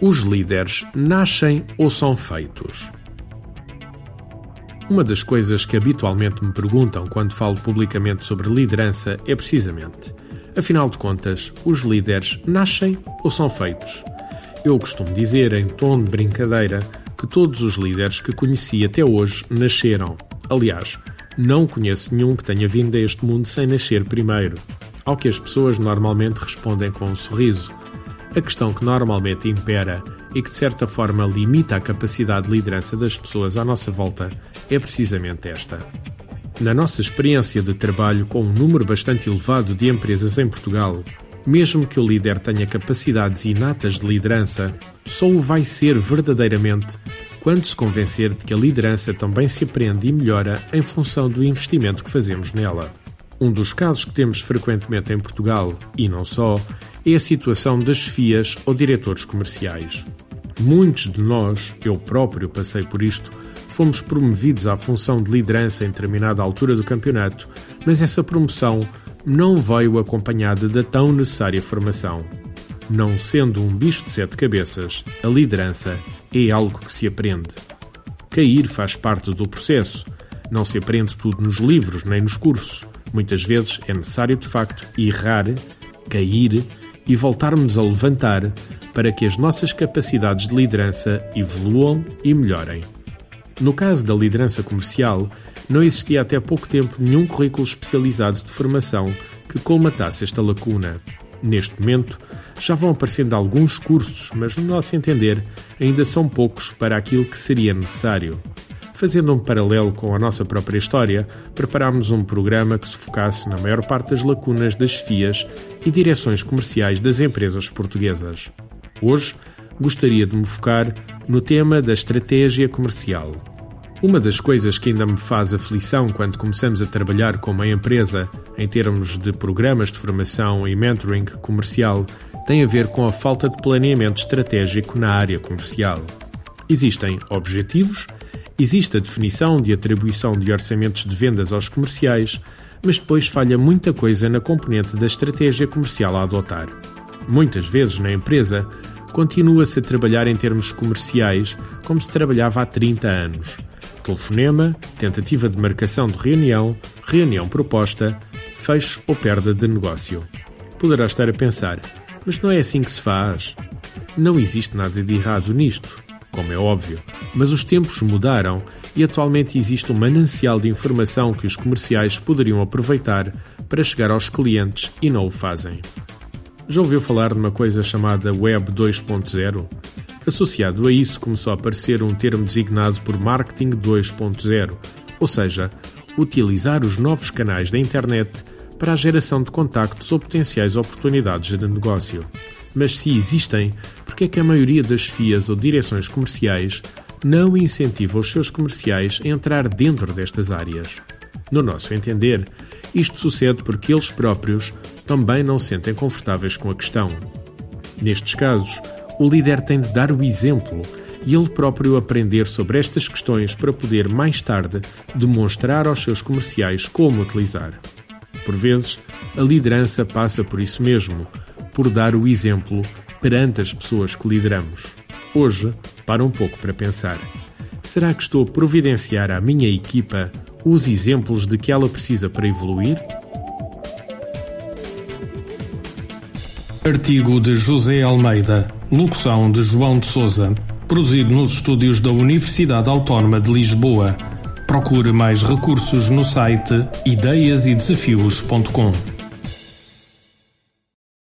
Os líderes nascem ou são feitos? Uma das coisas que habitualmente me perguntam quando falo publicamente sobre liderança é precisamente: afinal de contas, os líderes nascem ou são feitos? Eu costumo dizer, em tom de brincadeira, que todos os líderes que conheci até hoje nasceram. Aliás, não conheço nenhum que tenha vindo a este mundo sem nascer primeiro. Ao que as pessoas normalmente respondem com um sorriso. A questão que normalmente impera e que de certa forma limita a capacidade de liderança das pessoas à nossa volta é precisamente esta. Na nossa experiência de trabalho com um número bastante elevado de empresas em Portugal, mesmo que o líder tenha capacidades inatas de liderança, só o vai ser verdadeiramente quando se convencer de que a liderança também se aprende e melhora em função do investimento que fazemos nela. Um dos casos que temos frequentemente em Portugal, e não só, é a situação das FIAs ou diretores comerciais. Muitos de nós, eu próprio passei por isto, fomos promovidos à função de liderança em determinada altura do campeonato, mas essa promoção não veio acompanhada da tão necessária formação. Não sendo um bicho de sete cabeças, a liderança é algo que se aprende. Cair faz parte do processo. Não se aprende tudo nos livros nem nos cursos. Muitas vezes é necessário, de facto, errar, cair e voltarmos a levantar para que as nossas capacidades de liderança evoluam e melhorem. No caso da liderança comercial, não existia até pouco tempo nenhum currículo especializado de formação que colmatasse esta lacuna. Neste momento, já vão aparecendo alguns cursos, mas, no nosso entender, ainda são poucos para aquilo que seria necessário. Fazendo um paralelo com a nossa própria história, preparámos um programa que se focasse na maior parte das lacunas das FIAs e direções comerciais das empresas portuguesas. Hoje, gostaria de me focar no tema da estratégia comercial. Uma das coisas que ainda me faz aflição quando começamos a trabalhar com uma empresa em termos de programas de formação e mentoring comercial tem a ver com a falta de planeamento estratégico na área comercial. Existem objetivos Existe a definição de atribuição de orçamentos de vendas aos comerciais, mas depois falha muita coisa na componente da estratégia comercial a adotar. Muitas vezes na empresa continua-se a trabalhar em termos comerciais como se trabalhava há 30 anos. Telefonema, tentativa de marcação de reunião, reunião proposta, fecho ou perda de negócio. Poderá estar a pensar, mas não é assim que se faz. Não existe nada de errado nisto como é óbvio. Mas os tempos mudaram e atualmente existe um manancial de informação que os comerciais poderiam aproveitar para chegar aos clientes e não o fazem. Já ouviu falar de uma coisa chamada Web 2.0? Associado a isso começou a aparecer um termo designado por Marketing 2.0, ou seja, utilizar os novos canais da internet para a geração de contactos ou potenciais oportunidades de negócio. Mas se existem, porque é que a maioria das FIAs ou direções comerciais não incentiva os seus comerciais a entrar dentro destas áreas? No nosso entender, isto sucede porque eles próprios também não se sentem confortáveis com a questão. Nestes casos, o líder tem de dar o exemplo e ele próprio aprender sobre estas questões para poder, mais tarde, demonstrar aos seus comerciais como utilizar. Por vezes, a liderança passa por isso mesmo, por dar o exemplo perante as pessoas que lideramos. Hoje, para um pouco para pensar. Será que estou a providenciar à minha equipa os exemplos de que ela precisa para evoluir? Artigo de José Almeida, locução de João de Souza, produzido nos estúdios da Universidade Autónoma de Lisboa. Procure mais recursos no site ideiasedesafios.com.